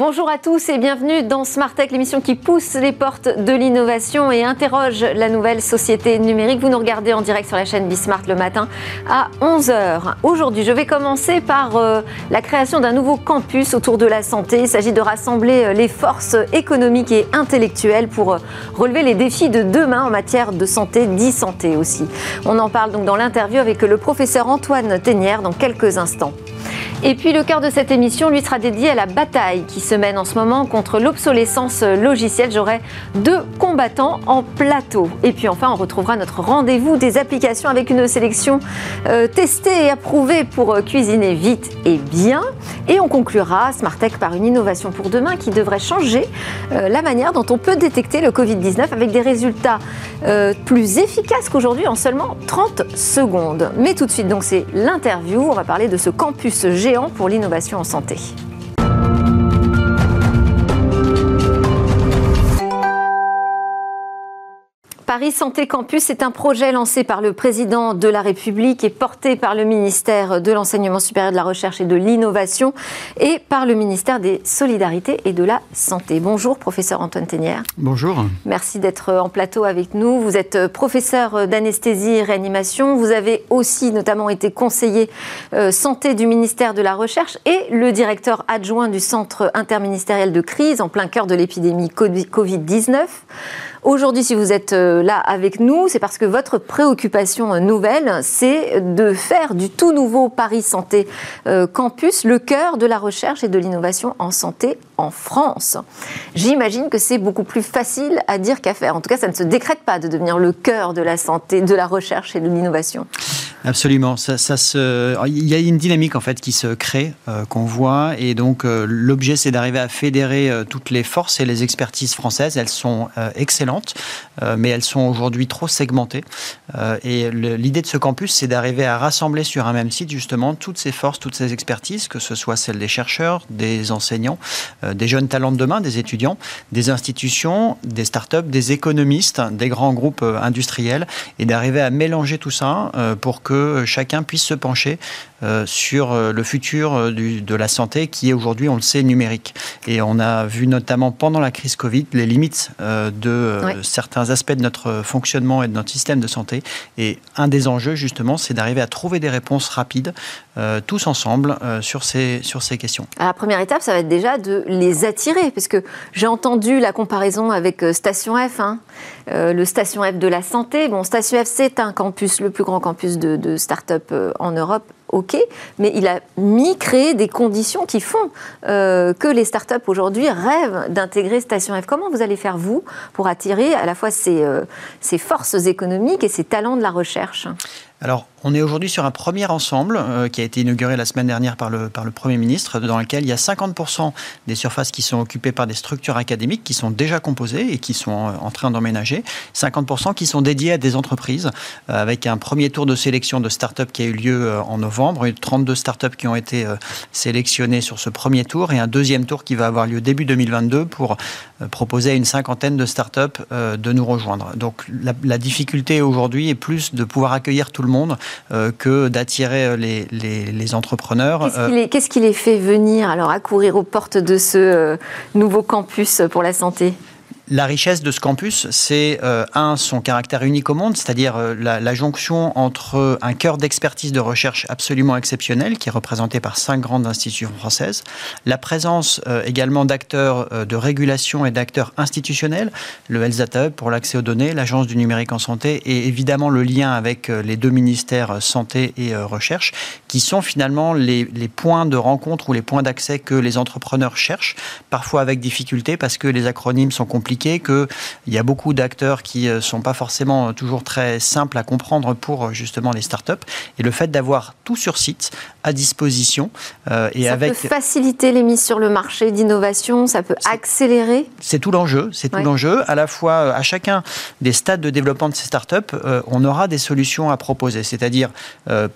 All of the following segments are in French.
Bonjour à tous et bienvenue dans Smart Tech, l'émission qui pousse les portes de l'innovation et interroge la nouvelle société numérique. Vous nous regardez en direct sur la chaîne Bismart le matin à 11h. Aujourd'hui, je vais commencer par euh, la création d'un nouveau campus autour de la santé. Il s'agit de rassembler euh, les forces économiques et intellectuelles pour euh, relever les défis de demain en matière de santé, d'e-santé aussi. On en parle donc dans l'interview avec le professeur Antoine Ténière dans quelques instants. Et puis le cœur de cette émission lui sera dédié à la bataille qui se mène en ce moment contre l'obsolescence logicielle. J'aurai deux combattants en plateau. Et puis enfin, on retrouvera notre rendez-vous des applications avec une sélection euh, testée et approuvée pour euh, cuisiner vite et bien. Et on conclura Smartech par une innovation pour demain qui devrait changer euh, la manière dont on peut détecter le Covid-19 avec des résultats plus efficaces qu'aujourd'hui en seulement 30 secondes. Mais tout de suite, donc c'est l'interview. On va parler de ce campus géant pour l'innovation en santé. Paris Santé Campus est un projet lancé par le président de la République et porté par le ministère de l'Enseignement supérieur de la Recherche et de l'Innovation et par le ministère des Solidarités et de la Santé. Bonjour, professeur Antoine Ténière. Bonjour. Merci d'être en plateau avec nous. Vous êtes professeur d'anesthésie et réanimation. Vous avez aussi notamment été conseiller euh, santé du ministère de la Recherche et le directeur adjoint du Centre interministériel de crise en plein cœur de l'épidémie Covid-19. Aujourd'hui, si vous êtes euh, là avec nous, c'est parce que votre préoccupation euh, nouvelle, c'est de faire du tout nouveau Paris Santé euh, Campus le cœur de la recherche et de l'innovation en santé en France. J'imagine que c'est beaucoup plus facile à dire qu'à faire. En tout cas, ça ne se décrète pas de devenir le cœur de la santé, de la recherche et de l'innovation. Absolument. Il y a une dynamique en fait qui se crée, qu'on voit, et donc l'objet c'est d'arriver à fédérer toutes les forces et les expertises françaises. Elles sont excellentes euh, mais elles sont aujourd'hui trop segmentées. Euh, et l'idée de ce campus, c'est d'arriver à rassembler sur un même site justement toutes ces forces, toutes ces expertises, que ce soit celles des chercheurs, des enseignants, euh, des jeunes talents de demain, des étudiants, des institutions, des startups, des économistes, des grands groupes industriels, et d'arriver à mélanger tout ça pour que chacun puisse se pencher sur le futur de la santé qui est aujourd'hui, on le sait, numérique. Et on a vu notamment pendant la crise Covid les limites de euh, certains aspects de notre fonctionnement et de notre système de santé. Et un des enjeux, justement, c'est d'arriver à trouver des réponses rapides, euh, tous ensemble, euh, sur, ces, sur ces questions. la première étape, ça va être déjà de les attirer, parce que j'ai entendu la comparaison avec Station F, hein. le Station F de la santé. Bon, Station F, c'est un campus, le plus grand campus de, de start-up en Europe ok, mais il a mis, créé des conditions qui font euh, que les startups aujourd'hui rêvent d'intégrer Station F. Comment vous allez faire, vous, pour attirer à la fois ces, euh, ces forces économiques et ces talents de la recherche? On est aujourd'hui sur un premier ensemble euh, qui a été inauguré la semaine dernière par le, par le Premier ministre, dans lequel il y a 50% des surfaces qui sont occupées par des structures académiques qui sont déjà composées et qui sont en train d'emménager, 50% qui sont dédiées à des entreprises, euh, avec un premier tour de sélection de start-up qui a eu lieu euh, en novembre, et 32 start-up qui ont été sélectionnées sur ce premier tour, et un deuxième tour qui va avoir lieu début 2022 pour proposer à une cinquantaine de start-up de nous rejoindre. Donc la, difficulté aujourd'hui est plus de pouvoir accueillir tout le monde euh, que d'attirer euh, les, entrepreneurs. Euh, qu'est-ce qui, les fait venir alors accourir aux portes de ce nouveau campus pour la santé? La richesse de ce campus, c'est euh, un, son caractère unique au monde, c'est-à-dire euh, la, jonction entre un cœur d'expertise de recherche absolument exceptionnel, qui est représenté par cinq grandes institutions françaises, la présence euh, également d'acteurs de régulation et d'acteurs institutionnels, le Hub pour l'accès aux données, l'Agence du numérique en santé, et évidemment le lien avec les deux ministères santé et recherche, qui sont finalement les points de rencontre ou les points d'accès que les entrepreneurs cherchent, parfois avec difficulté parce que les acronymes sont compliqués expliqué qu'il y a beaucoup d'acteurs qui ne sont pas forcément toujours très simples à comprendre pour justement les startups. Et le fait d'avoir tout sur site, à disposition. et ça avec... peut faciliter les mises sur le marché d'innovation, ça peut accélérer C'est tout l'enjeu, c'est tout l'enjeu. À la fois, à chacun des stades de développement de ces startups, on aura des solutions à proposer, c'est-à-dire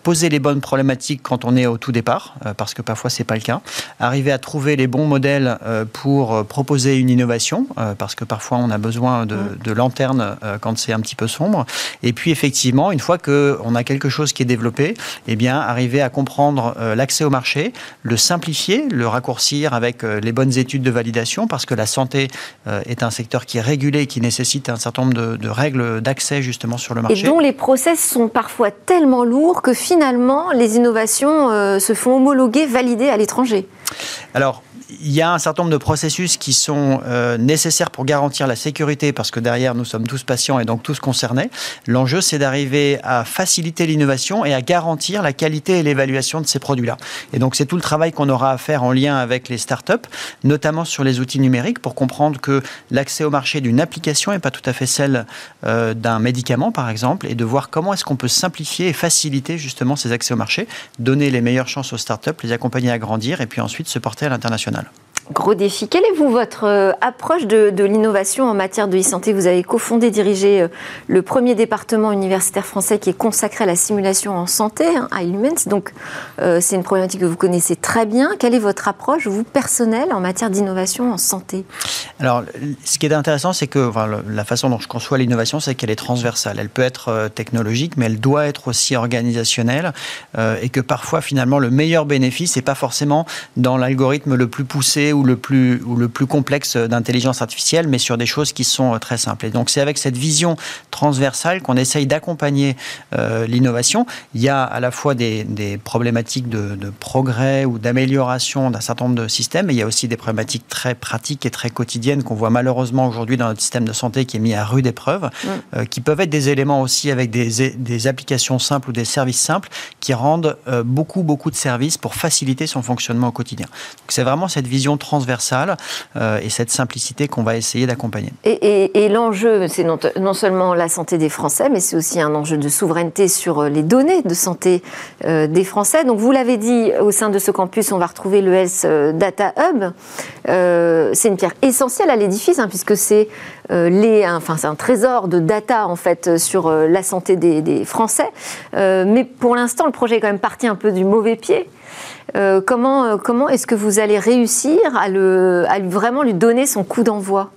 poser les bonnes problématiques quand on est au tout départ, parce que parfois c'est pas le cas. Arriver à trouver les bons modèles euh, pour euh, proposer une innovation, euh, parce que parfois on a besoin de, mm. de lanternes quand c'est un petit peu sombre. Et puis effectivement, une fois qu'on a quelque chose qui est développé, eh bien arriver à comprendre l'accès au marché, le simplifier, le raccourcir avec les bonnes études de validation, parce que la santé est un secteur qui est régulé et qui nécessite un certain nombre de, de règles d'accès justement sur le marché. Et dont les process sont parfois tellement lourds que finalement les innovations se font homologuer, valider à l'étranger. Alors, il y a un certain nombre de processus qui sont euh, nécessaires pour garantir la sécurité, parce que derrière, nous sommes tous patients et donc tous concernés. L'enjeu, c'est d'arriver à faciliter l'innovation et à garantir la qualité et l'évaluation de ces produits-là. Et donc, c'est tout le travail qu'on aura à faire en lien avec les startups, notamment sur les outils numériques, pour comprendre que l'accès au marché d'une application n'est pas tout à fait celle euh, d'un médicament, par exemple, et de voir comment est-ce qu'on peut simplifier et faciliter justement ces accès au marché, donner les meilleures chances aux startups, les accompagner à grandir et puis ensuite se porter à l'international. Gros défi. Quelle est votre euh, approche de, l'innovation en matière de e-santé? Vous avez cofondé, dirigé euh, le premier département universitaire français qui est consacré à la simulation en santé, hein, à Illumens. Donc, euh, c'est une problématique que vous connaissez très bien. Quelle est votre approche, vous, personnelle, en matière d'innovation en santé? Alors, ce qui est intéressant, c'est que la façon dont je conçois l'innovation, c'est qu'elle est transversale. Elle peut être technologique, mais elle doit être aussi organisationnelle. et que parfois, finalement, le meilleur bénéfice n'est pas forcément dans l'algorithme le plus poussé ou le plus, ou le plus complexe d'intelligence artificielle, mais sur des choses qui sont euh, très simples. Et donc c'est avec cette vision transversale qu'on essaye d'accompagner euh, l'innovation. Il y a à la fois des, des problématiques de, de, progrès ou d'amélioration d'un certain nombre de systèmes, mais il y a aussi des problématiques très pratiques et très quotidiennes qu'on voit malheureusement aujourd'hui dans notre système de santé qui est mis à rude épreuve, mm. euh, qui peuvent être des éléments aussi avec des, des, applications simples ou des services simples qui rendent beaucoup, beaucoup de services pour faciliter son fonctionnement au quotidien. Donc c'est vraiment cette vision transversale euh, et cette simplicité qu'on va essayer d'accompagner. Et, l'enjeu, c'est non, seulement la santé des Français, mais c'est aussi un enjeu de souveraineté sur euh, les données de santé euh, des Français. Donc vous l'avez dit, au sein de ce campus, on va retrouver le Health Data Hub. c'est une pierre essentielle à l'édifice, hein, puisque c'est les, enfin, c'est un trésor de data en fait sur la santé des, des Français. mais pour l'instant, le projet est quand même parti un peu du mauvais pied. Euh, comment, euh, comment est-ce que vous allez réussir à, à vraiment lui donner son coup d'envoi?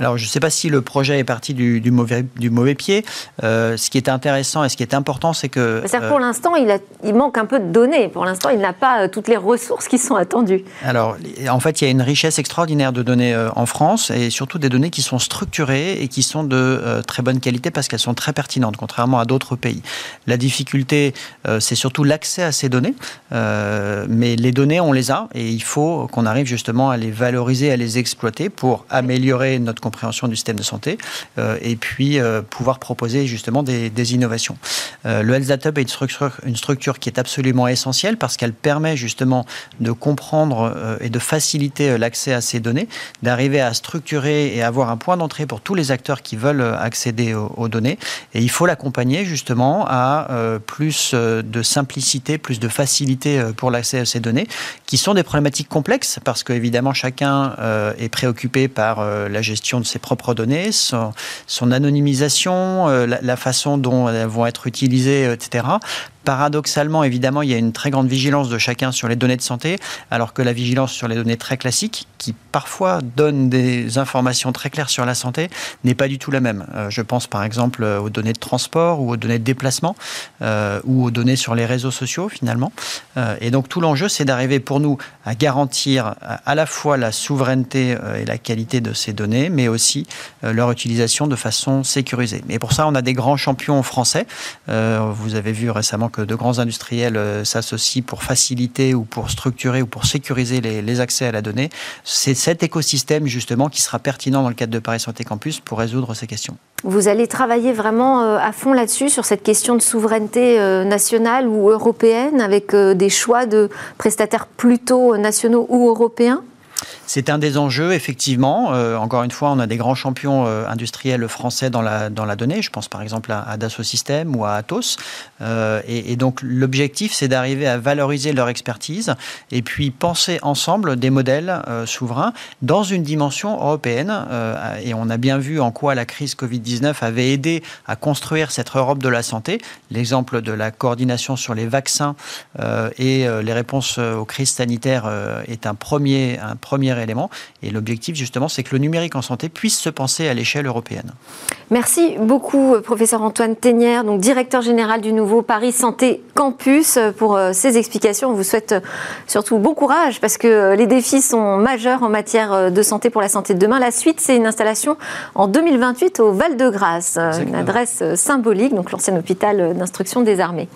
Alors, je ne sais pas si le projet est parti du, mauvais, du mauvais pied. Euh, ce qui est intéressant et ce qui est important, c'est que... cest pour l'instant, il, il, manque un peu de données. Pour l'instant, il n'a pas toutes les ressources qui sont attendues. Alors, en fait, il y a une richesse extraordinaire de données en France et surtout des données qui sont structurées et qui sont de très bonne qualité parce qu'elles sont très pertinentes, contrairement à d'autres pays. La difficulté, c'est surtout l'accès à ces données. mais les données, on les a et il faut qu'on arrive justement à les valoriser, à les exploiter pour améliorer notre compréhension du système de santé euh, et puis euh, pouvoir proposer justement des, innovations. Euh, le Health Data est une structure, une structure qui est absolument essentielle parce qu'elle permet justement de comprendre et de faciliter l'accès à ces données, d'arriver à structurer et avoir un point d'entrée pour tous les acteurs qui veulent accéder aux, données. Et il faut l'accompagner justement à plus de simplicité, plus de facilité pour l'accès à ces données, qui sont des problématiques complexes parce qu'évidemment chacun est préoccupé par la gestion de ses propres données, son, anonymisation, euh, la, façon dont elles vont être utilisées, etc. Paradoxalement, évidemment, il y a une très grande vigilance de chacun sur les données de santé, alors que la vigilance sur les données très classiques, qui parfois donnent des informations très claires sur la santé, n'est pas du tout la même. Euh, je pense par exemple euh, aux données de transport ou aux données de déplacement euh, ou aux données sur les réseaux sociaux finalement. et donc tout l'enjeu, c'est d'arriver pour nous à garantir à la fois la souveraineté et la qualité de ces données, mais aussi leur utilisation de façon sécurisée. Et pour ça, on a des grands champions français. vous avez vu récemment que de grands industriels s'associent pour faciliter ou pour structurer ou pour sécuriser les, accès à la donnée. Cet écosystème justement qui sera pertinent dans le cadre de Paris Santé Campus pour résoudre ces questions. Vous allez travailler vraiment euh, à fond là-dessus, sur cette question de souveraineté euh, nationale ou européenne, avec des choix de prestataires plutôt nationaux ou européens C'est un des enjeux, effectivement. encore une fois, on a des grands champions industriels français dans la, dans la donnée. Je pense par exemple à, Dassault Systèmes ou à Atos. Et, et, donc l'objectif, c'est d'arriver à valoriser leur expertise et puis penser ensemble des modèles souverains dans une dimension européenne. et on a bien vu en quoi la crise Covid-19 avait aidé à construire cette Europe de la santé. L'exemple de la coordination sur les vaccins euh, et euh, les réponses euh, aux crises sanitaires est un premier, un premier élément. Et l'objectif, justement, c'est que le numérique en santé puisse se penser à l'échelle européenne. Merci beaucoup, professeur Antoine Ténière, donc directeur général du nouveau Paris Santé Campus, pour ces explications. On vous souhaite surtout bon courage parce que les défis sont majeurs en matière de santé pour la santé de demain. La suite, c'est une installation en 2028 au Val-de-Grâce, une adresse symbolique, donc l'ancien hôpital d'instruction des armées.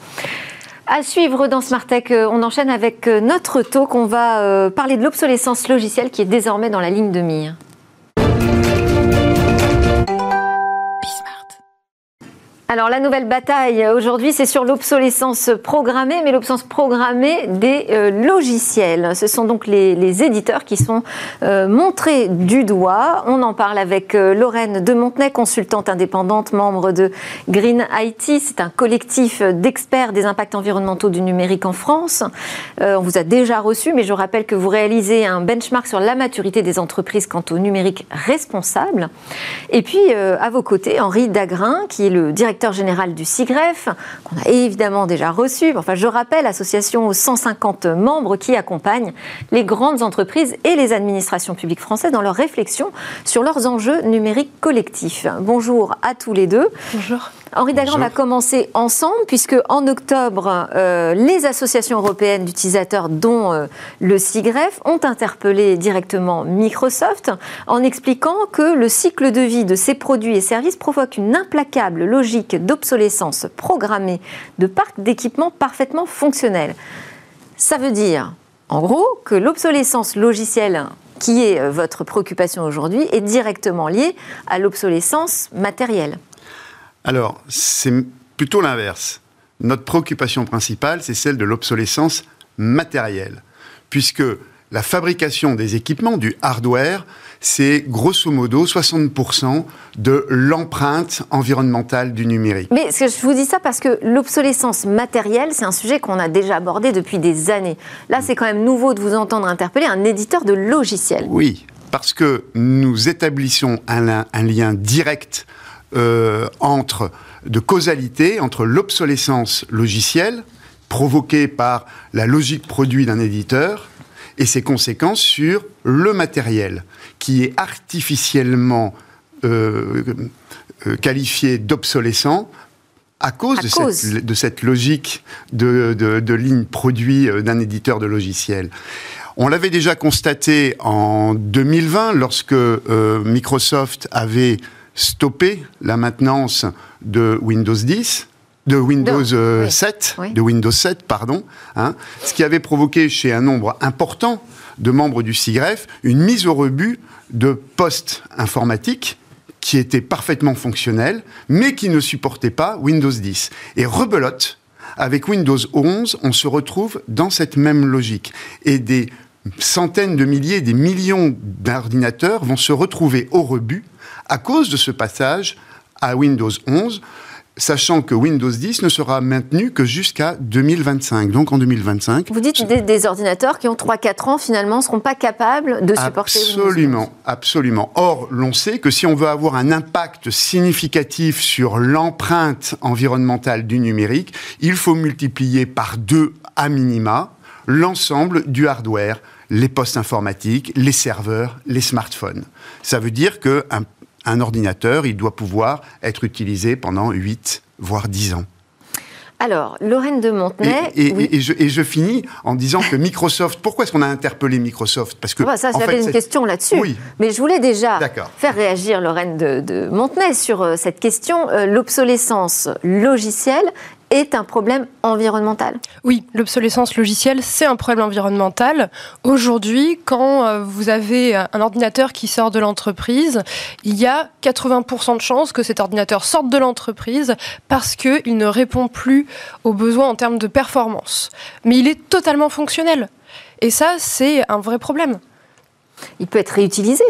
À suivre dans Smart Tech, euh, on enchaîne avec euh, notre talk. On va euh, parler de l'obsolescence logicielle qui est désormais dans la ligne de mire. Alors la nouvelle bataille aujourd'hui, c'est sur l'obsolescence programmée, mais l'obsolescence programmée des euh, logiciels. Ce sont donc les, éditeurs qui sont euh, montrés du doigt. On en parle avec euh, Lorraine de Montenay, consultante indépendante, membre de Green IT. C'est un collectif d'experts des impacts environnementaux du numérique en France. on vous a déjà reçu, mais je rappelle que vous réalisez un benchmark sur la maturité des entreprises quant au numérique responsable. Et puis à vos côtés, Henri Dagrin, qui est le directeur général du CIGREF, qu'on a évidemment déjà reçu. Enfin, je rappelle, association aux 150 membres qui accompagnent les grandes entreprises et les administrations publiques françaises dans leurs réflexions sur leurs enjeux numériques collectifs. Bonjour à tous les deux. Bonjour. Henri Dagran va commencer ensemble, puisque en octobre, euh, les associations européennes d'utilisateurs, dont euh, le CIGREF, ont interpellé directement Microsoft en expliquant que le cycle de vie de ces produits et services provoque une implacable logique d'obsolescence programmée de parcs d'équipements parfaitement fonctionnels. Ça veut dire, en gros, que l'obsolescence logicielle qui est euh, votre préoccupation aujourd'hui est directement liée à l'obsolescence matérielle. Alors, c'est plutôt l'inverse. Notre préoccupation principale, c'est celle de l'obsolescence matérielle, puisque la fabrication des équipements, du hardware, c'est grosso modo 60% de l'empreinte environnementale du numérique. Mais je vous dis ça parce que l'obsolescence matérielle, c'est un sujet qu'on a déjà abordé depuis des années. Là, c'est quand même nouveau de vous entendre interpeller un éditeur de logiciels. Oui, parce que nous établissons un, un lien direct euh, entre de causalité entre l'obsolescence logicielle provoquée par la logique produit d'un éditeur et ses conséquences sur le matériel qui est artificiellement euh, euh, qualifié d'obsolescent à cause, de, Cette, logique de, de ligne produit d'un éditeur de logiciel. On l'avait déjà constaté en 2020 lorsque Microsoft avait stopper la maintenance de Windows 10 de Windows 7, euh, de Windows 7, pardon, hein, ce qui avait provoqué chez un nombre important de membres du CIGREF une mise au rebut de postes informatiques qui étaient parfaitement fonctionnels, mais qui ne supportaient pas Windows 10. Et rebelote, avec Windows 11, on se retrouve dans cette même logique. Et des centaines de milliers, des millions d'ordinateurs vont se retrouver au rebut à cause de ce passage à Windows 11 sachant que Windows 10 ne sera maintenu que jusqu'à 2025. Donc en 2025. Vous dites des, des ordinateurs qui ont 3-4 ans finalement ne seront pas capables de supporter Absolument, Windows 11. absolument. Or, l'on sait que si on veut avoir un impact significatif sur l'empreinte environnementale du numérique, il faut multiplier par deux à minima l'ensemble du hardware, les postes informatiques, les serveurs, les smartphones. Ça veut dire qu'un un ordinateur, il doit pouvoir être utilisé pendant 8, voire 10 ans. Alors, Lorraine de Montenay. Et, je, finis en disant que Microsoft, pourquoi est-ce qu'on a interpellé Microsoft? Parce que. Ah bah ça, j'avais une question là-dessus. Oui. Mais je voulais déjà faire réagir Lorraine de, de Montenay sur euh, cette question. Euh, l'obsolescence logicielle est un problème environnemental. Oui, l'obsolescence logicielle, c'est un problème environnemental. Aujourd'hui, quand euh, vous avez un ordinateur qui sort de l'entreprise, il y a 80% de chances que cet ordinateur sorte de l'entreprise parce qu'il ne répond plus aux besoins en termes de performance. Mais il est totalement fonctionnel. Et ça, c'est un vrai problème. Il peut être réutilisé.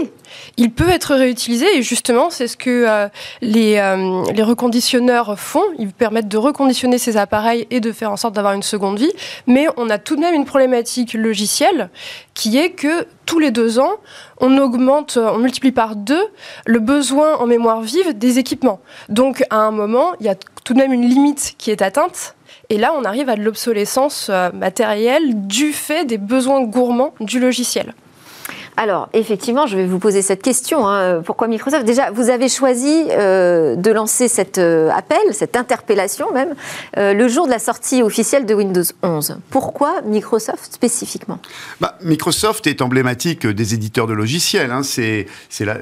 Il peut être réutilisé et justement, c'est ce que euh, les, euh, les, reconditionneurs font. Ils permettent de reconditionner ces appareils et de faire en sorte d'avoir une seconde vie. Mais on a tout de même une problématique logicielle qui est que tous les deux ans, on augmente, on multiplie par deux le besoin en mémoire vive des équipements. Donc à un moment, il y a tout de même une limite qui est atteinte. Et là, on arrive à de l'obsolescence euh, matérielle du fait des besoins gourmands du logiciel. Alors, effectivement, je vais vous poser cette question. Hein. Pourquoi Microsoft? Déjà, vous avez choisi euh, de lancer cet euh, appel, cette interpellation même, euh, le jour de la sortie officielle de Windows 11. Pourquoi Microsoft spécifiquement? Bah, Microsoft est emblématique des éditeurs de logiciels. Hein. C'est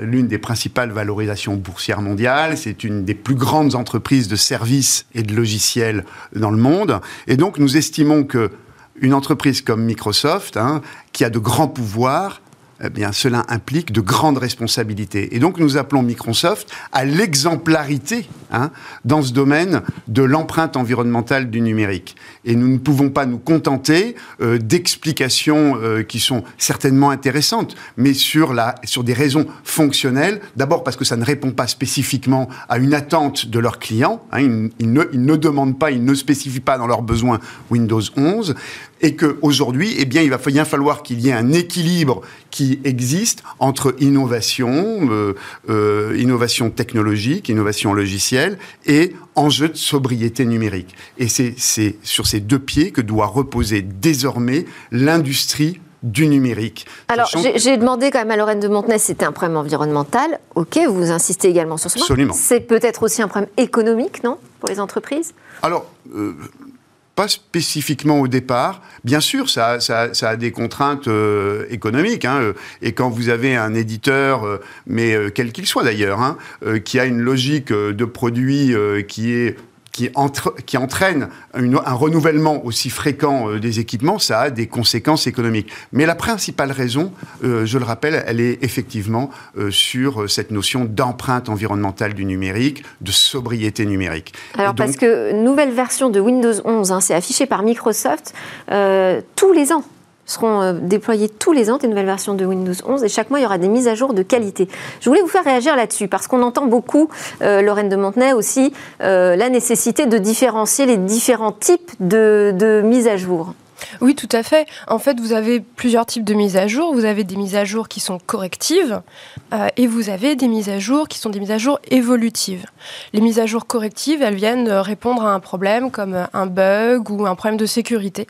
l'une des principales valorisations boursières mondiales. C'est une des plus grandes entreprises de services et de logiciels dans le monde. Et donc, nous estimons que une entreprise comme Microsoft, hein, qui a de grands pouvoirs, eh bien, cela implique de grandes responsabilités. Et donc, nous appelons Microsoft à l'exemplarité hein, dans ce domaine de l'empreinte environnementale du numérique. Et nous ne pouvons pas nous contenter euh, d'explications euh, qui sont certainement intéressantes, mais sur, la, sur des raisons fonctionnelles. D'abord parce que ça ne répond pas spécifiquement à une attente de leurs clients. Hein, ils, ne, ils ne demandent pas, ils ne spécifient pas dans leurs besoins Windows 11 et qu'aujourd'hui, eh bien, il va bien falloir qu'il y ait un équilibre qui existe entre innovation, euh, euh, innovation technologique, innovation logicielle et enjeu de sobriété numérique. Et c'est sur ces deux pieds que doit reposer désormais l'industrie du numérique. Alors, j'ai demandé quand même à Lorraine de Montenay si c'était un problème environnemental. Ok, vous insistez également sur ce point. Absolument. C'est peut-être aussi un problème économique, non Pour les entreprises? Alors, euh, pas spécifiquement au départ. Bien sûr, ça, a des contraintes euh, économiques. Hein, euh, et quand vous avez un éditeur, euh, mais quel qu'il soit d'ailleurs, hein, qui a une logique de produit qui est qui, qui entraîne un renouvellement aussi fréquent euh, des équipements, ça a des conséquences économiques. Mais la principale raison, euh, je le rappelle, elle est effectivement euh, sur cette notion d'empreinte environnementale du numérique, de sobriété numérique. Alors parce que nouvelle version de Windows 11, hein, c'est affiché par Microsoft tous les ans seront euh, déployés tous les ans des nouvelles versions de Windows 11 et chaque mois il y aura des mises à jour de qualité. Je voulais vous faire réagir là-dessus parce qu'on entend beaucoup, euh, Lorraine de Montenay aussi, euh, la nécessité de différencier les différents types de, de mises à jour. Oui, tout à fait. En fait, vous avez plusieurs types de mises à jour. Vous avez des mises à jour qui sont correctives euh, et vous avez des mises à jour qui sont des mises à jour évolutives. Les mises à jour correctives, elles viennent répondre à un problème comme un bug ou un problème de sécurité.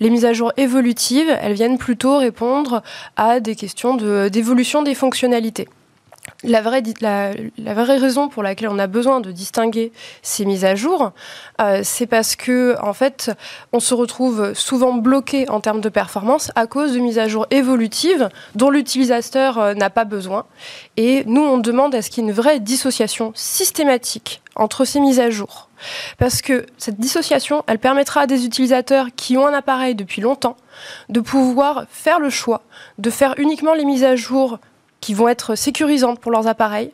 Les mises à jour évolutives, elles viennent plutôt répondre à des questions d'évolution des fonctionnalités. La vraie, raison pour laquelle on a besoin de distinguer ces mises à jour, euh, c'est parce que en fait, on se retrouve souvent bloqué en termes de performance à cause de mises à jour évolutives dont l'utilisateur euh, n'a pas besoin. Et nous, on demande à ce qu'il y ait une vraie dissociation systématique entre ces mises à jour. Parce que cette dissociation, elle permettra à des utilisateurs qui ont un appareil depuis longtemps de pouvoir faire le choix de faire uniquement les mises à jour qui vont être sécurisantes pour leurs appareils,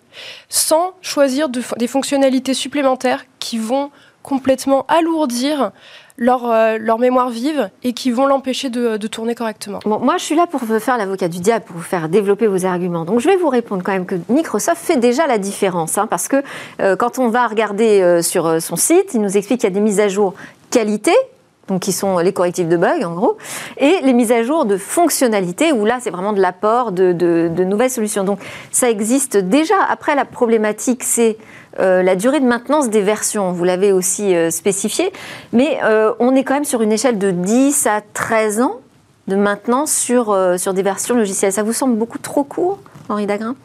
sans choisir des fonctionnalités supplémentaires qui vont complètement alourdir leur, euh, mémoire vive et qui vont l'empêcher de, tourner correctement. Moi, je suis là pour faire l'avocat du diable, pour vous faire développer vos arguments. Donc, je vais vous répondre quand même que Microsoft fait déjà la différence, hein, parce que euh, quand on va regarder euh, sur son site, il nous explique qu'il y a des mises à jour qualité donc qui sont les correctifs de bugs en gros, et les mises à jour de fonctionnalités, où là c'est vraiment de l'apport de, de, nouvelles solutions. Donc ça existe déjà. Après la problématique c'est euh, la durée de maintenance des versions, vous l'avez aussi euh, spécifié, mais euh, on est quand même sur une échelle de 10 à 13 ans de maintenance sur, sur des versions logicielles. Ça vous semble beaucoup trop court, Henri Dagrin?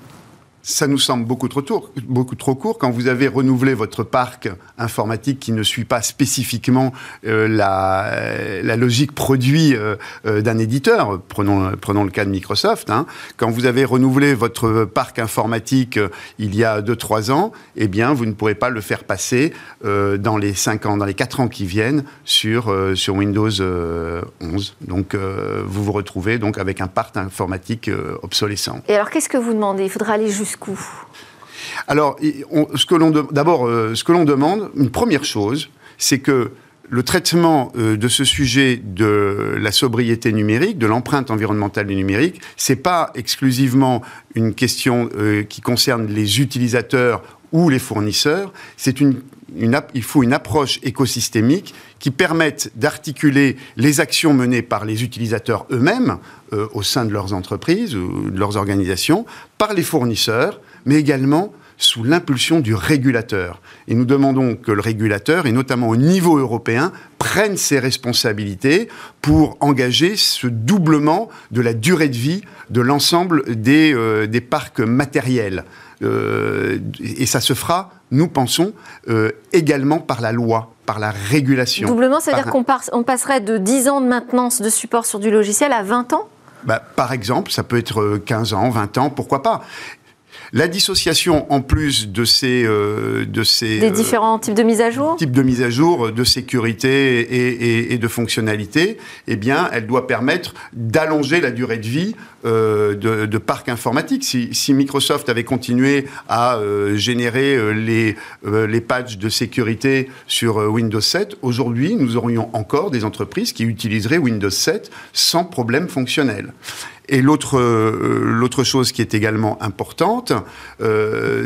Ça nous semble beaucoup trop, beaucoup trop court quand vous avez renouvelé votre parc informatique qui ne suit pas spécifiquement euh, la, la, logique produit euh, euh, d'un éditeur. Prenons, le cas de Microsoft. Hein. Quand vous avez renouvelé votre parc informatique il y a 2-3 ans, eh bien, vous ne pourrez pas le faire passer dans les 5 ans, dans les 4 ans qui viennent sur, sur Windows 11. Donc, vous vous retrouvez donc avec un parc informatique obsolescent. Et alors, qu'est-ce que vous demandez? Il faudra aller alors, ce que l'on d'abord, euh, ce que l'on demande, une première chose, c'est que le traitement euh, de ce sujet de la sobriété numérique, de l'empreinte environnementale du numérique, c'est pas exclusivement une question euh, qui concerne les utilisateurs ou les fournisseurs. Il faut une approche écosystémique qui permette d'articuler les actions menées par les utilisateurs eux-mêmes euh, au sein de leurs entreprises ou de leurs organisations, par les fournisseurs, mais également sous l'impulsion du régulateur. Et nous demandons que le régulateur, et notamment au niveau européen, prenne ses responsabilités pour engager ce doublement de la durée de vie de l'ensemble des, euh, parcs matériels. Euh, et ça se fera, nous pensons, également par la loi, par la régulation. Doublement, c'est-à-dire qu'on on passerait de 10 ans de maintenance de support sur du logiciel à 20 ans? Bah, par exemple, ça peut être 15 ans, 20 ans, pourquoi pas? La dissociation, en plus de ces... Euh, de ces Des euh, différents types de mise à jour? Types de mise à jour, de sécurité et, et, de fonctionnalité, eh bien, elle doit permettre d'allonger la durée de vie euh, de, de, parcs informatiques. Si, Microsoft avait continué à euh, générer euh, les, patchs de sécurité sur Windows 7, aujourd'hui, nous aurions encore des entreprises qui utiliseraient Windows 7 sans problème fonctionnel. Et l'autre l'autre chose qui est également importante,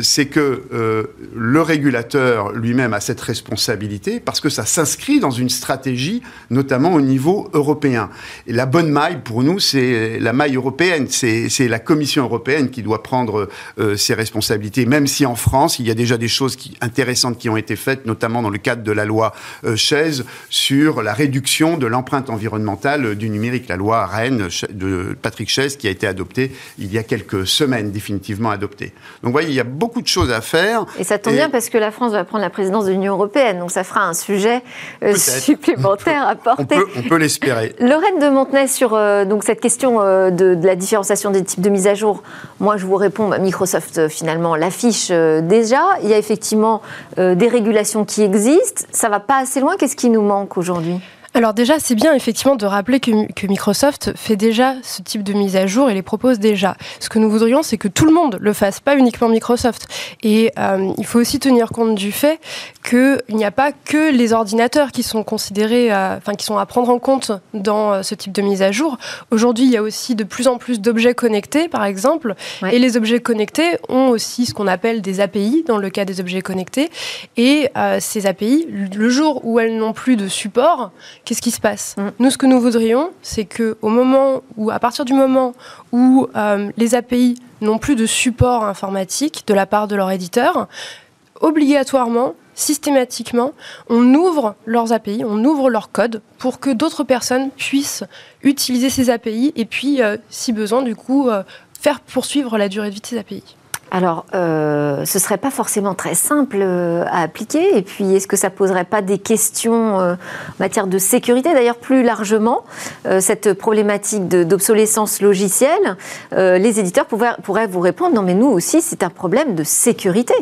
c'est que le régulateur lui-même a cette responsabilité parce que ça s'inscrit dans une stratégie, notamment au niveau européen. Et la bonne maille pour nous, c'est la maille européenne. C'est la Commission européenne qui doit prendre ses responsabilités, même si en France, il y a déjà des choses qui, intéressantes qui ont été faites, notamment dans le cadre de la loi Chaise sur la réduction de l'empreinte environnementale du numérique, la loi Rennes de Patrick qui a été adoptée il y a quelques semaines, définitivement adoptée. Donc vous voyez, il y a beaucoup de choses à faire. Et ça tombe bien parce que la France va prendre la présidence de l'Union européenne, donc ça fera un sujet euh, supplémentaire à porter. on peut, l'espérer. Lorraine de Montenay, sur euh, donc cette question euh, de, la différenciation des types de mise à jour, moi je vous réponds, bah, Microsoft finalement l'affiche déjà. Il y a effectivement des régulations qui existent. Ça va pas assez loin. Qu'est-ce qui nous manque aujourd'hui? Alors déjà, c'est bien effectivement de rappeler que, Microsoft fait déjà ce type de mise à jour et les propose déjà. Ce que nous voudrions, c'est que tout le monde le fasse, pas uniquement Microsoft. Et euh, il faut aussi tenir compte du fait qu'il n'y a pas que les ordinateurs qui sont considérés, euh, enfin qui sont à prendre en compte dans euh, ce type de mise à jour. Aujourd'hui, il y a aussi de plus en plus d'objets connectés, par exemple, et les objets connectés ont aussi ce qu'on appelle des API dans le cas des objets connectés. Et ces API, le jour où elles n'ont plus de support, qu'est-ce qui se passe mm. Nous, ce que nous voudrions, c'est que au moment où, à partir du moment où euh, les API n'ont plus de support informatique de la part de leur éditeur, obligatoirement, systématiquement, on ouvre leurs API, on ouvre leur code pour que d'autres personnes puissent utiliser ces API et puis, euh, si besoin, du coup, euh, faire poursuivre la durée de vie de ces API. Alors, euh, ce ne serait pas forcément très simple euh, à appliquer. Et puis, est-ce que ça poserait pas des questions euh, en matière de sécurité? D'ailleurs, plus largement, cette problématique d'obsolescence logicielle, les éditeurs pourraient vous répondre non, mais nous aussi, c'est un problème de sécurité.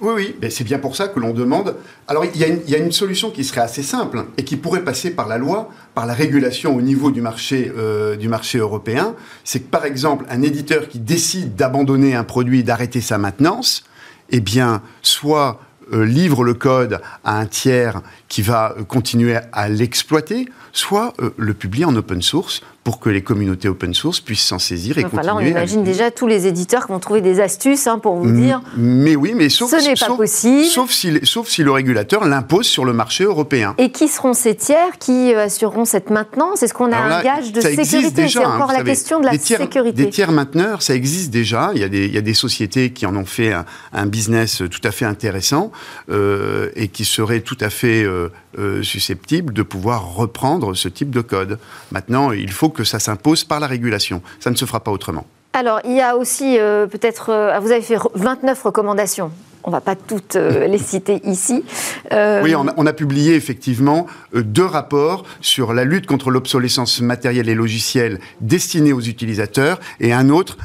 Oui, oui, c'est bien pour ça que l'on demande. Alors, il y, a une, solution qui serait assez simple et qui pourrait passer par la loi, par la régulation au niveau du marché, euh, du marché européen. C'est que, par exemple, un éditeur qui décide d'abandonner un produit d'arrêter sa maintenance, eh bien, soit euh, livre le code à un tiers qui va euh, continuer à l'exploiter, soit le publie en open source pour que les communautés open source puissent s'en saisir et continuer. Là, on imagine déjà tous les éditeurs qui vont trouver des astuces hein, pour vous dire. Mais oui, mais sauf, ce n'est pas possible. Sauf si, sauf si le régulateur l'impose sur le marché européen. Et qui seront ces tiers qui euh, assureront cette maintenance? Est-ce qu'on a un gage de sécurité? C'est hein, encore la question de la sécurité. Des tiers mainteneurs, ça existe déjà. Il y a des, il y a des sociétés qui en ont fait un, business tout à fait intéressant euh, et qui seraient tout à fait euh, euh, susceptibles de pouvoir reprendre ce type de code. Maintenant, il faut que ça s'impose par la régulation. Ça ne se fera pas autrement. Alors, il y a aussi euh, peut-être, euh, vous avez fait 29 recommandations on ne va pas toutes euh, les citer ici. Euh, oui, on a, publié effectivement euh, deux rapports sur la lutte contre l'obsolescence matérielle et logicielle destinée aux utilisateurs et un autre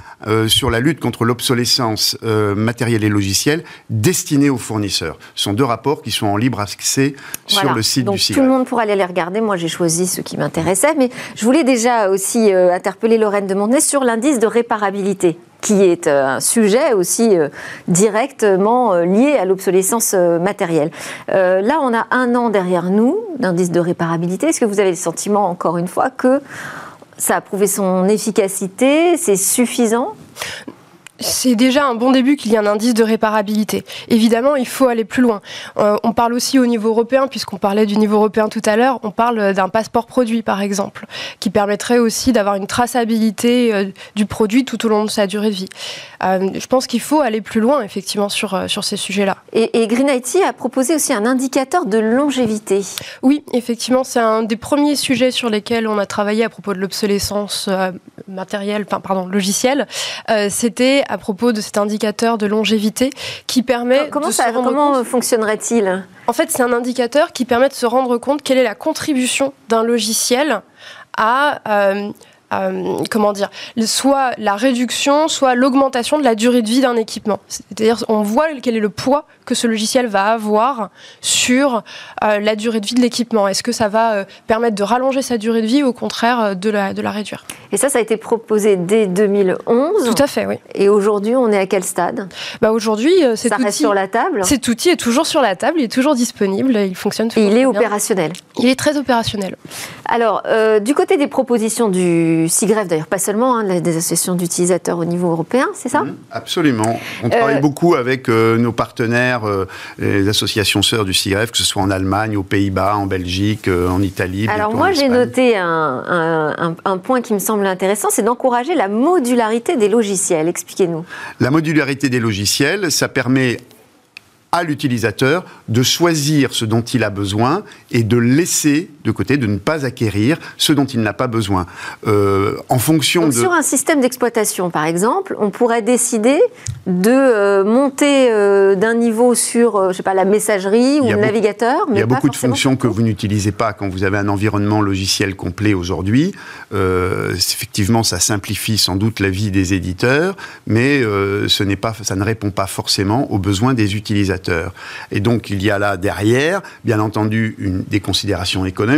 sur la lutte contre l'obsolescence matérielle et logicielle destinée aux fournisseurs. Ce sont deux rapports qui sont en libre accès sur le site Donc, du Tout le monde pourra aller les regarder. Moi, j'ai choisi ce qui m'intéressait. Mais je voulais déjà aussi interpeller Lorraine de Montenay sur l'indice de réparabilité. Qui est un sujet aussi directement lié à l'obsolescence matérielle. là, on a un an derrière nous d'indice de réparabilité. Est-ce que vous avez le sentiment, encore une fois, que ça a prouvé son efficacité C'est suffisant? C'est déjà un bon début qu'il y ait un indice de réparabilité. Évidemment, il faut aller plus loin. Euh, on parle aussi au niveau européen, puisqu'on parlait du niveau européen tout à l'heure, on parle d'un passeport produit, par exemple, qui permettrait aussi d'avoir une traçabilité euh, du produit tout au long de sa durée de vie. Euh, je pense qu'il faut aller plus loin, effectivement, sur, sur ces sujets-là. Et, et, Green IT a proposé aussi un indicateur de longévité. Oui, effectivement, c'est un des premiers sujets sur lesquels on a travaillé à propos de l'obsolescence matérielle, enfin, pardon, logicielle. C'était à propos de cet indicateur de longévité qui permet comment ça, comment fonctionnerait-il En fait, c'est un indicateur qui permet de se rendre compte quelle est la contribution d'un logiciel à euh, euh, comment dire, soit la réduction, soit l'augmentation de la durée de vie d'un équipement. C'est-à-dire, on voit quel est le poids que ce logiciel va avoir sur euh, la durée de vie de l'équipement. Est-ce que ça va euh, permettre de rallonger sa durée de vie ou au contraire de la, de la réduire? Et ça, ça a été proposé dès 2011 Tout à fait, oui. Et aujourd'hui, on est à quel stade? Bah Aujourd'hui, c'est Ça reste sur la table? Cet outil est toujours sur la table, il est toujours disponible, il fonctionne toujours Et il est opérationnel? Il est très opérationnel. Alors, du côté des propositions du SIGREF, d'ailleurs pas seulement, hein, des associations d'utilisateurs au niveau européen, c'est ça? Mmh, Absolument. On travaille euh, beaucoup avec euh, nos partenaires, euh, les associations sœurs du SIGREF, que ce soit en Allemagne, aux Pays-Bas, en Belgique, en Italie. Alors moi j'ai noté un, un, point qui me semble intéressant, c'est d'encourager la modularité des logiciels. Expliquez-nous. La modularité des logiciels, ça permet à l'utilisateur de choisir ce dont il a besoin et de laisser de côté, de ne pas acquérir ce dont il n'a pas besoin. Euh, en fonction de... Sur un système d'exploitation, par exemple, on pourrait décider de euh, monter euh, d'un niveau sur, je sais pas, la messagerie ou le navigateur. Mais il y a beaucoup de fonctions que vous n'utilisez pas quand vous avez un environnement logiciel complet aujourd'hui. effectivement, ça simplifie sans doute la vie des éditeurs, mais ce n'est pas, ça ne répond pas forcément aux besoins des utilisateurs. Et donc, il y a là derrière, bien entendu, une, des considérations économiques,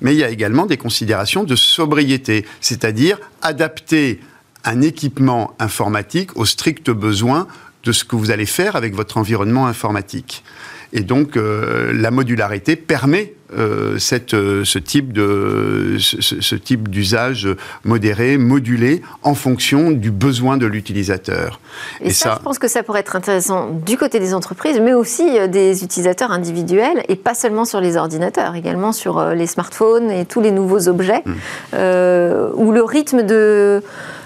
mais il y a également des considérations de sobriété, c'est-à-dire adapter un équipement informatique aux stricts besoins de ce que vous allez faire avec votre environnement informatique. Et donc, euh, la modularité permet euh, cette, euh, ce type de ce, type d'usage modéré, modulé en fonction du besoin de l'utilisateur. Et, ça, je pense que ça pourrait être intéressant du côté des entreprises, mais aussi des utilisateurs individuels, et pas seulement sur les ordinateurs, également sur les smartphones et tous les nouveaux objets, mmh. où le rythme de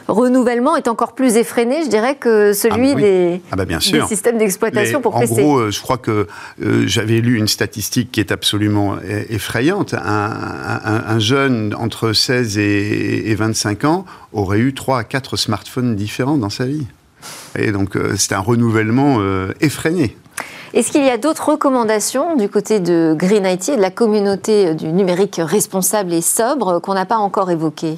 renouvellement est encore plus effréné, je dirais, que celui ah bah des, ah bah systèmes d'exploitation pour en En gros, euh, je crois que euh, j'avais lu une statistique qui est absolument effrayante. Un, jeune entre 16 et, 25 ans aurait eu 3 à 4 smartphones différents dans sa vie. Et donc, euh, c'est un renouvellement effréné. Est-ce qu'il y a d'autres recommandations du côté de Green IT et de la communauté du numérique responsable et sobre qu'on n'a pas encore évoquées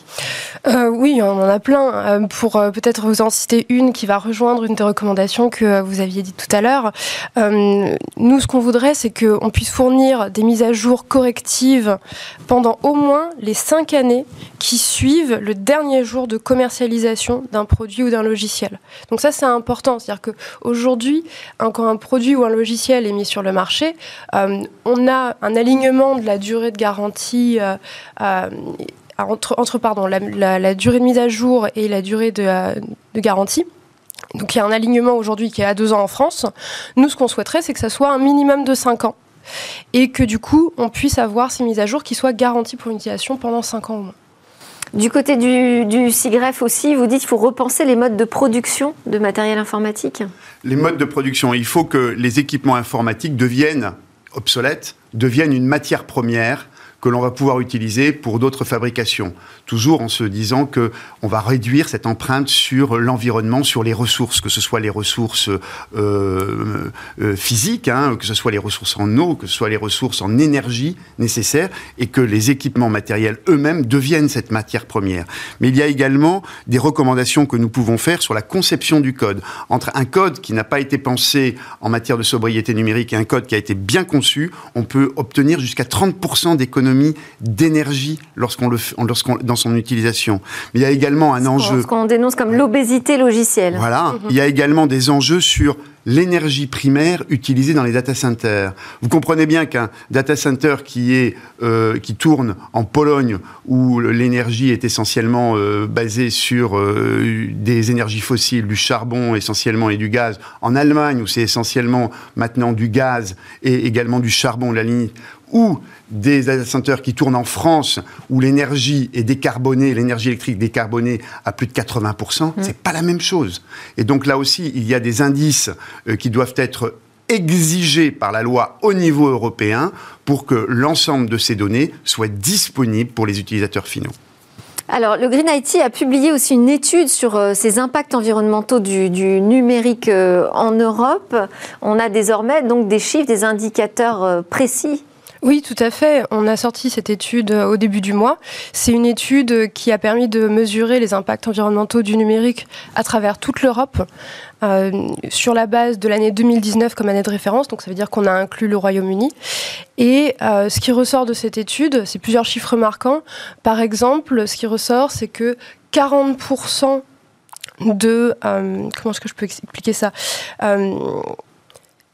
euh, Oui, on en a plein. Euh, pour euh, peut-être vous en citer une qui va rejoindre une des recommandations que vous aviez dites tout à l'heure. nous, ce qu'on voudrait, c'est qu'on puisse fournir des mises à jour correctives pendant au moins les cinq années qui suivent le dernier jour de commercialisation d'un produit ou d'un logiciel. Donc ça, c'est important. C'est-à-dire qu'aujourd'hui, quand un produit ou un logiciel logiciel est mis sur le marché, euh, on a un alignement de la durée de garantie euh, euh, entre, entre pardon, la, durée de mise à jour et la durée de, garantie. Donc il y a un alignement aujourd'hui qui est à deux ans en France. Nous, ce qu'on souhaiterait, c'est que ça soit un minimum de cinq ans. Et que du coup, on puisse avoir ces mises à jour qui soient garanties pour une utilisation pendant cinq ans au moins. Du côté du, du SIGREF aussi, vous dites qu'il faut repenser les modes de production de matériel informatique. Les modes de production, il faut que les équipements informatiques deviennent obsolètes, deviennent une matière première que l'on va pouvoir utiliser pour d'autres fabrications. Toujours en se disant que on va réduire cette empreinte sur l'environnement, sur les ressources, que ce soit les ressources euh, euh, physiques, hein, que ce soit les ressources en eau, que ce soit les ressources en énergie nécessaires, et que les équipements matériels eux-mêmes deviennent cette matière première. Mais il y a également des recommandations que nous pouvons faire sur la conception du code. Entre un code qui n'a pas été pensé en matière de sobriété numérique et un code qui a été bien conçu, on peut obtenir jusqu'à 30% d'économie d'énergie lorsqu'on le, lorsqu'on, dans son utilisation. Mais il y a également un enjeu. Ce qu'on dénonce comme l'obésité logicielle. Voilà. Il y a également des enjeux sur l'énergie primaire utilisée dans les data centers. Vous comprenez bien qu'un data center qui, est, euh, qui tourne en Pologne, où l'énergie est essentiellement euh, basée sur euh, des énergies fossiles, du charbon essentiellement et du gaz, en Allemagne, où c'est essentiellement maintenant du gaz et également du charbon, la ligne ou des data centers qui tournent en France, où l'énergie est décarbonée, l'énergie électrique décarbonée à plus de 80%, mmh. c'est pas la même chose. Et donc là aussi, il y a des indices qui doivent être exigés par la loi au niveau européen pour que l'ensemble de ces données soient disponibles pour les utilisateurs finaux. Alors, le Green IT a publié aussi une étude sur euh, ces impacts environnementaux du, numérique euh, en Europe. On a désormais donc des chiffres, des indicateurs précis oui, tout à fait. On a sorti cette étude euh, au début du mois. C'est une étude qui a permis de mesurer les impacts environnementaux du numérique à travers toute l'Europe. Euh, sur la base de l'année 2019 comme année de référence, donc ça veut dire qu'on a inclus le Royaume-Uni. Et euh, ce qui ressort de cette étude, c'est plusieurs chiffres marquants. Par exemple, ce qui ressort, c'est que 40% de... comment est-ce que je peux expliquer ça?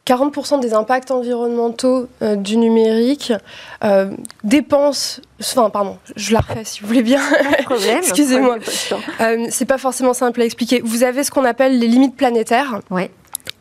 40% des impacts environnementaux euh, du numérique euh, dépensent. Enfin, pardon, je la refais si vous voulez bien. Excusez-moi. Euh, c'est pas forcément simple à expliquer. Vous avez ce qu'on appelle les limites planétaires. Oui.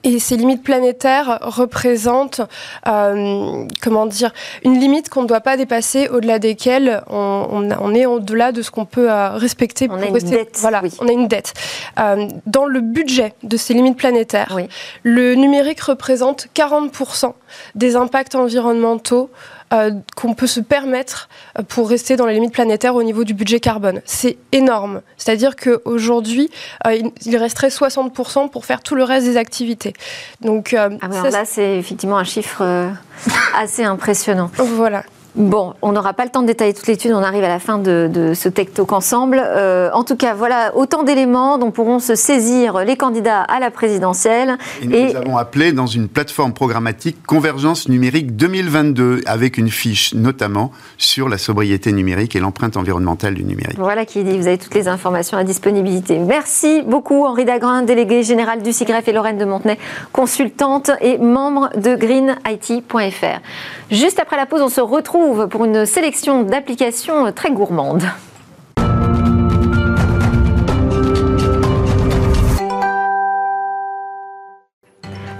Et ces limites planétaires représentent, euh, comment dire, une limite qu'on ne doit pas dépasser, au-delà desquelles on, on, est au-delà de ce qu'on peut euh, respecter. On a une dette. Voilà, on a une dette. Euh, dans le budget de ces limites planétaires, le numérique représente 40% des impacts environnementaux euh, qu'on peut se permettre euh, pour rester dans les limites planétaires au niveau du budget carbone. C'est énorme. C'est-à-dire qu'aujourd'hui, euh, il resterait 60% pour faire tout le reste des activités. Donc, ah là, c'est effectivement un chiffre assez impressionnant. Voilà. Bon, on n'aura pas le temps de détailler toute l'étude, on arrive à la fin de, ce Tech Talk ensemble. Euh, en tout cas, voilà autant d'éléments dont pourront se saisir les candidats à la présidentielle. Et nous avons appelé dans une plateforme programmatique Convergence numérique 2022, avec une fiche notamment sur la sobriété numérique et l'empreinte environnementale du numérique. Voilà qui dit, vous avez toutes les informations à disponibilité. Merci beaucoup Henri Dagrin, délégué général du SIGREF et Lorraine de Montenay, consultante et membre de greenIT.fr. Juste après la pause, on se retrouve pour une sélection d'applications très gourmandes.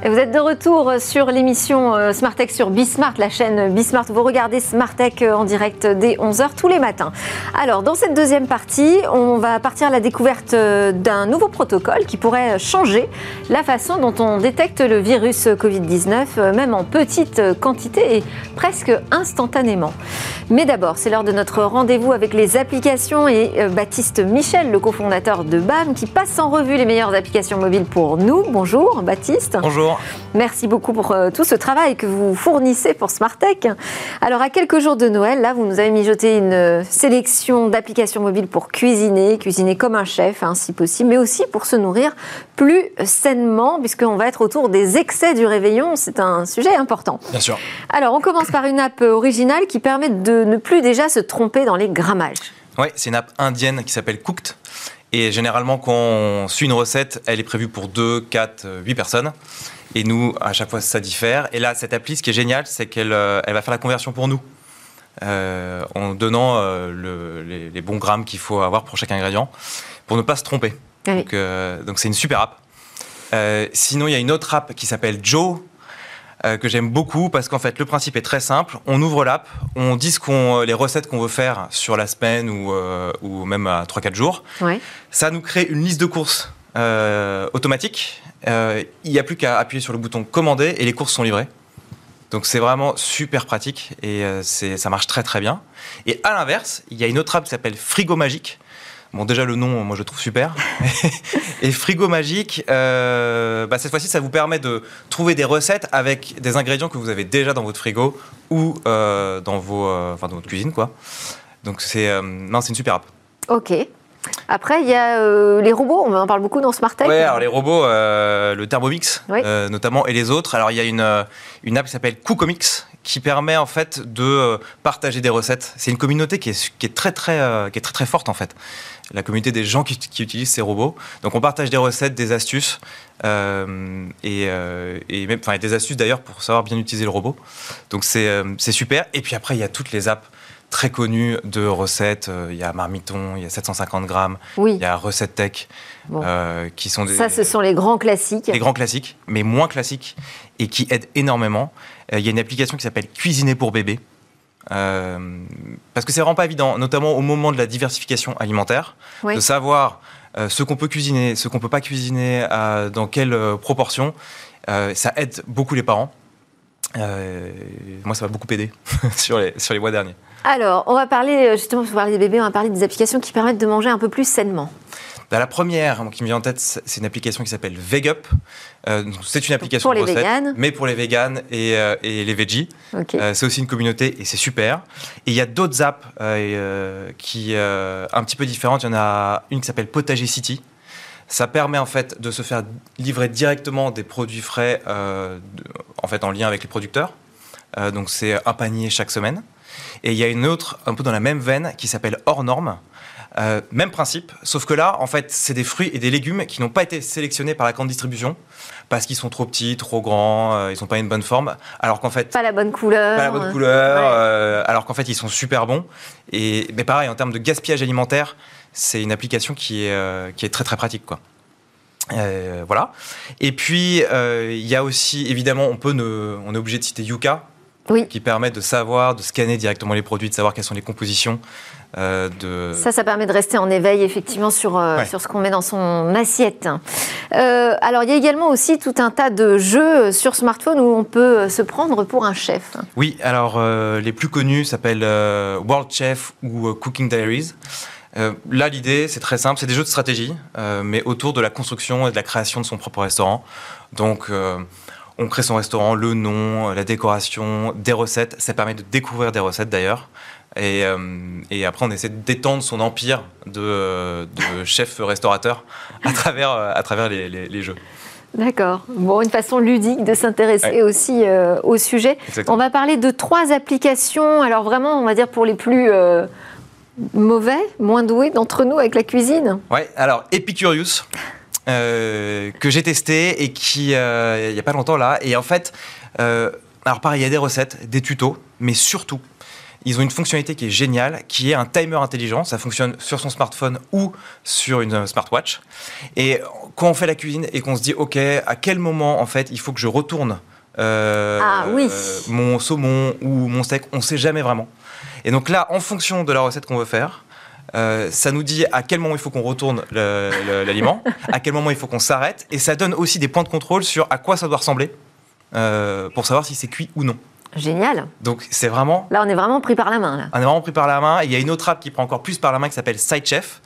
Vous êtes de retour sur l'émission euh, Smart Tech sur Bismart, la chaîne Bismart. Vous regardez Smart Tech euh, en direct dès 11h tous les matins. Alors, dans cette deuxième partie, on va partir à la découverte euh, d'un nouveau protocole qui pourrait changer la façon dont on détecte le virus Covid-19, même en petite quantité et presque instantanément. Mais d'abord, c'est l'heure de notre rendez-vous avec les applications et Baptiste Michel, le cofondateur de BAM, qui passe en revue les meilleures applications mobiles pour nous. Bonjour Baptiste. Bonjour. Merci beaucoup pour euh, tout ce travail que vous fournissez pour Smartech. Alors, à quelques jours de Noël, là, vous nous avez mijoté une euh, sélection d'applications mobiles pour cuisiner, cuisiner comme un chef, hein, si possible, mais aussi pour se nourrir plus sainement, puisqu'on va être autour des excès du réveillon. C'est un sujet important. Bien sûr. Alors, on commence par une app originale qui permet de ne plus déjà se tromper dans les grammages. Oui, c'est une app indienne qui s'appelle Cooked. Et généralement, quand on suit une recette, elle est prévue pour 2, 4, 8 personnes. Et nous, à chaque fois, ça diffère. Et là, cette appli, ce qui est génial, c'est qu'elle euh, elle va faire la conversion pour nous. Euh, en donnant euh, les, bons grammes qu'il faut avoir pour chaque ingrédient, pour ne pas se tromper. Donc, c'est une super app. sinon, il y a une autre app qui s'appelle Joe, que j'aime beaucoup parce qu'en fait, le principe est très simple. On ouvre l'app, on dit ce qu'on, les recettes qu'on veut faire sur la semaine ou, ou même à 3-4 jours. Ça nous crée une liste de courses automatique il n'y a plus qu'à appuyer sur le bouton commander et les courses sont livrées. Donc c'est vraiment super pratique et euh, ça marche très très bien. Et à l'inverse, il y a une autre app qui s'appelle Frigo Magique. Bon, déjà le nom, moi je trouve super. et Frigo Magique, euh, bah, cette fois-ci, ça vous permet de trouver des recettes avec des ingrédients que vous avez déjà dans votre frigo ou dans, vos, dans votre cuisine, quoi. Donc c'est non, c'est une super app. Ok. Après, il y a euh, les robots, on en parle beaucoup dans Smart Tech. Oui, alors les robots, euh, le Thermomix euh, notamment, et les autres. Alors il y a une, une app qui s'appelle CookOmix qui permet en fait de partager des recettes. C'est une communauté qui est, qui est très très qui est très très forte en fait. La communauté des gens qui, qui utilisent ces robots. Donc on partage des recettes, des astuces et, et même enfin des astuces d'ailleurs pour savoir bien utiliser le robot. Donc c'est c'est super. Et puis après il y a toutes les apps très connues de recettes. Euh, Il y a Marmiton, il y a 750 grammes, Oui. il y a Recette Tech Bon. euh, qui sont des Ça, ce sont les grands classiques. des grands classiques, mais moins classiques et qui aident énormément. Euh, Il y a une application qui s'appelle Cuisiner pour bébé. Euh, parce que c'est vraiment pas évident, notamment au moment de la diversification alimentaire, Oui. de savoir euh, ce qu'on peut cuisiner, ce qu'on peut pas cuisiner, dans quelle proportion. Ça aide beaucoup les parents. Euh, moi, ça m'a beaucoup aidé sur, les, sur les mois derniers. Alors, on va parler, euh, justement, pour parler des bébés, on va parler des applications qui permettent de manger un peu plus sainement. Bah, la première qui me vient en tête, c'est une application qui s'appelle Vegup. Euh, c'est une application Pour les de recette, véganes. mais pour les véganes et, euh, et les veggies. Euh, c'est aussi une communauté et c'est super. Et il y a d'autres apps qui un petit peu différentes. Il y en a une qui s'appelle Potager City. Ça permet en fait de se faire livrer directement des produits frais, euh, de- en fait en lien avec les producteurs. Euh, donc c'est un panier chaque semaine. Et il y a une autre un peu dans la même veine qui s'appelle Hors Norme. Euh, même principe, sauf que là, en fait, c'est des fruits et des légumes qui n'ont pas été sélectionnés par la grande distribution parce qu'ils sont trop petits, trop grands, euh, ils sont pas une bonne forme. Alors qu'en fait, Pas la bonne couleur. pas la bonne couleur, Ouais. euh, alors qu'en fait ils sont super bons. Et mais pareil en termes de gaspillage alimentaire, c'est une application qui est euh, qui est très très pratique quoi. Euh, voilà. Et puis euh, il y a aussi évidemment on peut ne, on est obligé de citer Yuka Oui. qui permet de savoir, de scanner directement les produits, de savoir quelles sont les compositions. euh, de... Ça, ça permet de rester en éveil effectivement sur, Ouais. sur ce qu'on met dans son assiette. Alors, il y a également aussi tout un tas de jeux sur smartphone où on peut se prendre pour un chef. Oui, alors les plus connus s'appellent World Chef ou Cooking Diaries. Euh, là, l'idée, c'est très simple, c'est des jeux de stratégie, euh, mais autour de la construction et de la création de son propre restaurant. Donc, euh, on crée son restaurant, le nom, la décoration, des recettes. Ça permet de découvrir des recettes d'ailleurs. Et, et après, on essaie d'étendre son empire de, de chef restaurateur à travers, à travers les, les- les jeux. D'accord. Bon, une façon ludique de s'intéresser Ouais. aussi euh, au sujet. Exactement. On va parler de trois applications. Alors vraiment, on va dire pour les plus euh, mauvais, moins doués d'entre nous avec la cuisine. Ouais, alors Epicurious, euh, que j'ai testé et qui, euh, il n'y a pas longtemps là, et en fait, euh, alors pareil, il y a des recettes, des tutos, mais surtout, ils ont une fonctionnalité qui est géniale, qui est un timer intelligent. Ça fonctionne sur son smartphone ou sur une euh, smartwatch. Et quand on fait la cuisine et qu'on se dit, OK, à quel moment, en fait, il faut que je retourne euh, Ah, oui. euh, mon saumon ou mon steak, on ne sait jamais vraiment. Et donc là, en fonction de la recette qu'on veut faire, euh, ça nous dit à quel moment il faut qu'on retourne l'aliment, à quel moment il faut qu'on s'arrête, et ça donne aussi des points de contrôle sur à quoi ça doit ressembler euh, pour savoir si c'est cuit ou non. Génial. Donc c'est vraiment, Là, on est vraiment pris par la main. Là. on est vraiment pris par la main. Et il y a une autre app qui prend encore plus par la main qui s'appelle SideChef.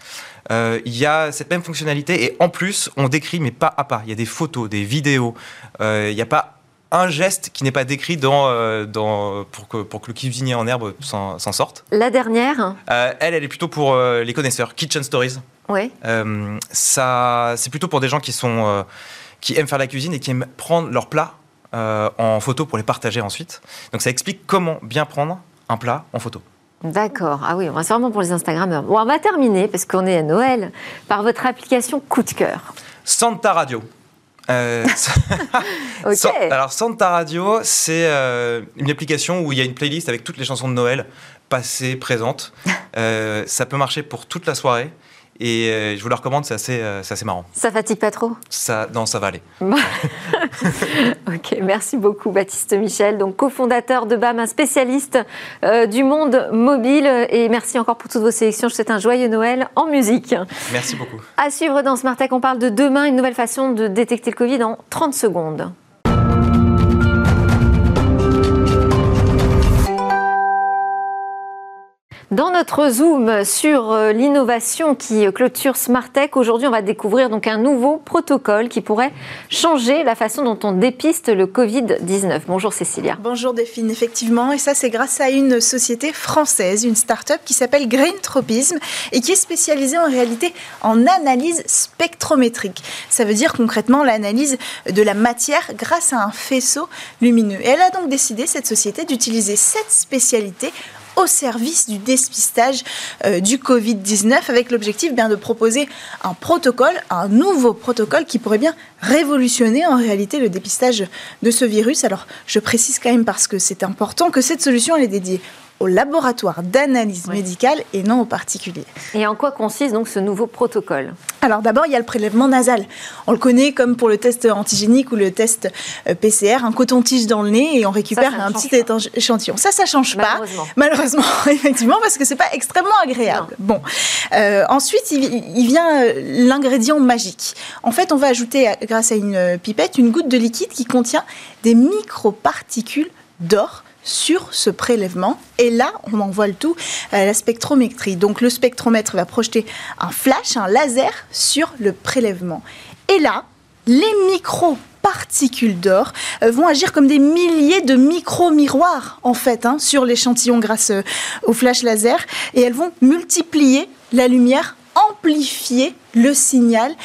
Euh, il y a cette même fonctionnalité et en plus on décrit mais pas à pas. Il y a des photos, des vidéos. Il n'y a pas un geste qui n'est pas décrit dans, euh, dans, pour, que, pour que le cuisinier en herbe s'en sorte. La dernière, Euh, elle, elle est plutôt pour euh, les connaisseurs. Kitchen Stories. oui. Ça, c'est plutôt pour des gens qui sont qui aiment faire la cuisine et qui aiment prendre leurs plats en photo pour les partager ensuite. Donc ça explique comment bien prendre un plat en photo. D'accord. Ah oui, c'est vraiment pour les Instagrammeurs. Bon, on va terminer, parce qu'on est à Noël, par votre application coup de cœur. Santa Radio. Euh, alors Santa Radio, c'est euh, une application où il y a une playlist avec toutes les chansons de Noël, passées, présentes. Euh, ça peut marcher pour toute la soirée. Et euh, je vous la recommande, c'est assez, euh, c'est assez marrant. Ça fatigue pas trop? Ça, non, ça va aller. Ok, merci beaucoup Baptiste Michel, donc cofondateur de BAM, un spécialiste euh, du monde mobile. Et merci encore pour toutes vos sélections. Je vous souhaite un joyeux Noël en musique. Merci beaucoup. À suivre dans Smart Tech, on parle de demain, une nouvelle façon de détecter le Covid en 30 secondes. Dans notre zoom sur euh, l'innovation qui clôture Smartech, aujourd'hui on va découvrir donc un nouveau protocole qui pourrait changer la façon dont on dépiste le Covid-19. Bonjour Cécilia. Bonjour Delphine, effectivement, et ça c'est grâce à une société française, une start-up qui s'appelle Green Tropism et qui est spécialisée en réalité en analyse spectrométrique. Ça veut dire concrètement l'analyse de la matière grâce à un faisceau lumineux. Et elle a donc décidé, cette société, d'utiliser cette spécialité au service du dépistage euh, du Covid-19 avec l'objectif bien de proposer un protocole, un nouveau protocole qui pourrait bien révolutionner en réalité le dépistage de ce virus. Alors je précise quand même parce que c'est important que cette solution elle est dédiée au laboratoire d'analyse médicale et non aux particuliers. Et en quoi consiste donc ce nouveau protocole? Alors d'abord, il y a le prélèvement nasal. On le connaît comme pour le test antigénique ou le test euh, PCR, un coton-tige dans le nez et on récupère un petit échantillon. Ça, ça change pas. Malheureusement, effectivement, parce que c'est pas extrêmement agréable. Bon. Euh, ensuite, il, vient euh, l'ingrédient magique. En fait, on va ajouter, grâce à une pipette, une goutte de liquide qui contient des microparticules d'or sur ce prélèvement. Et là, on envoie le tout à la spectrométrie. Donc le spectromètre va projeter un flash, un laser sur le prélèvement. Et là, les micro-particules d'or euh, vont agir comme des milliers de micro-miroirs, en fait, hein, sur l'échantillon grâce euh, au flash laser. Et elles vont multiplier la lumière, amplifier le signal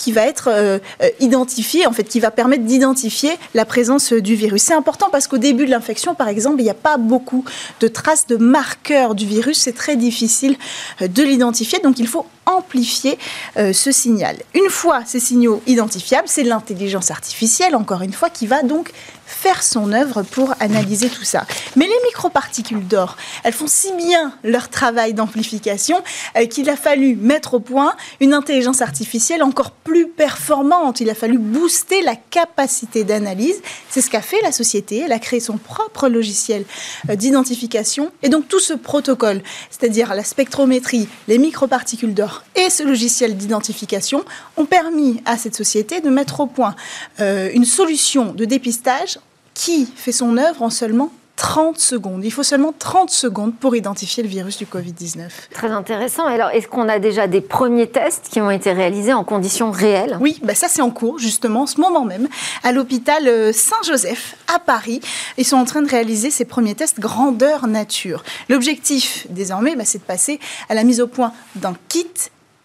qui va être euh, euh, qui va permettre d'identifier la présence du virus. C'est important parce qu'au début de l'infection, par exemple, il n'y a pas beaucoup de traces de marqueurs du virus. C'est très difficile euh, de l'identifier, donc il faut amplifier ce signal. Une fois ces signaux identifiables, c'est l'intelligence artificielle, encore une fois, qui va donc faire son œuvre pour analyser tout ça. Mais les microparticules d'or, elles font si bien leur travail d'amplification euh, qu'il a fallu mettre au point une intelligence artificielle encore plus performante. Il a fallu booster la capacité d'analyse. C'est ce qu'a fait la société. Elle a créé son propre logiciel euh, d'identification. Et donc tout ce protocole, c'est-à-dire la spectrométrie, les microparticules d'or et ce logiciel d'identification, ont permis à cette société de mettre au point euh, une solution de dépistage qui fait son œuvre en seulement 30 secondes. Il faut seulement 30 secondes pour identifier le virus du Covid-19. Très intéressant. Alors, est-ce qu'on a déjà des premiers tests qui ont été réalisés en conditions réelles? Oui, bah ça c'est en cours, justement, en ce moment même, à l'hôpital euh, Saint-Joseph, à Paris. Ils sont en train de réaliser ces premiers tests grandeur nature. L'objectif, désormais, bah, c'est de passer à la mise au point d'un kit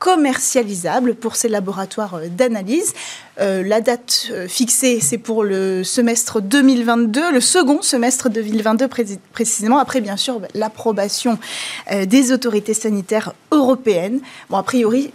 commercialisable pour ces laboratoires euh, d'analyse. Euh, la date euh, fixée, c'est pour le semestre 2022, le second semestre 2022 précisément, après bien sûr l'approbation des autorités sanitaires européennes. Bon, a priori,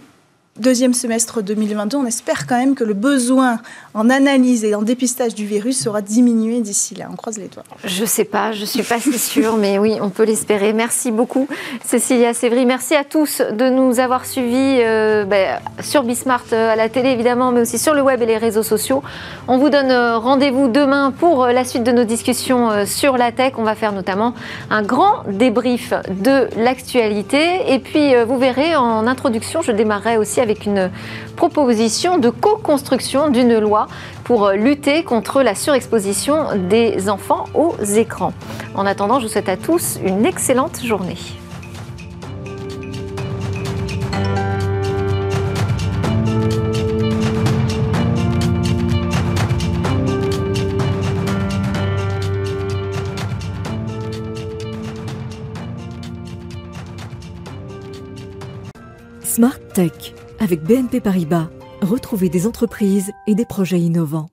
deuxième semestre 2022, on espère quand même que le besoin en analyse et en dépistage du virus sera diminué d'ici là. On croise les doigts. Je ne sais pas, je ne suis pas si sûre, mais oui, on peut l'espérer. Merci beaucoup, Cécilia Sévry. Merci à tous de nous avoir suivis euh, ben, sur Bismart euh, à la télé, évidemment, mais aussi sur le web et les réseaux sociaux. On vous donne euh, rendez-vous demain pour la suite de nos discussions sur la tech. On va faire notamment un grand débrief de l'actualité. Et puis, vous verrez, en introduction, je démarrerai aussi avec une proposition de co-construction d'une loi pour lutter contre la surexposition des enfants aux écrans. En attendant, je vous souhaite à tous une excellente journée. Smart Tech avec BNP Paribas. Retrouvez des entreprises et des projets innovants.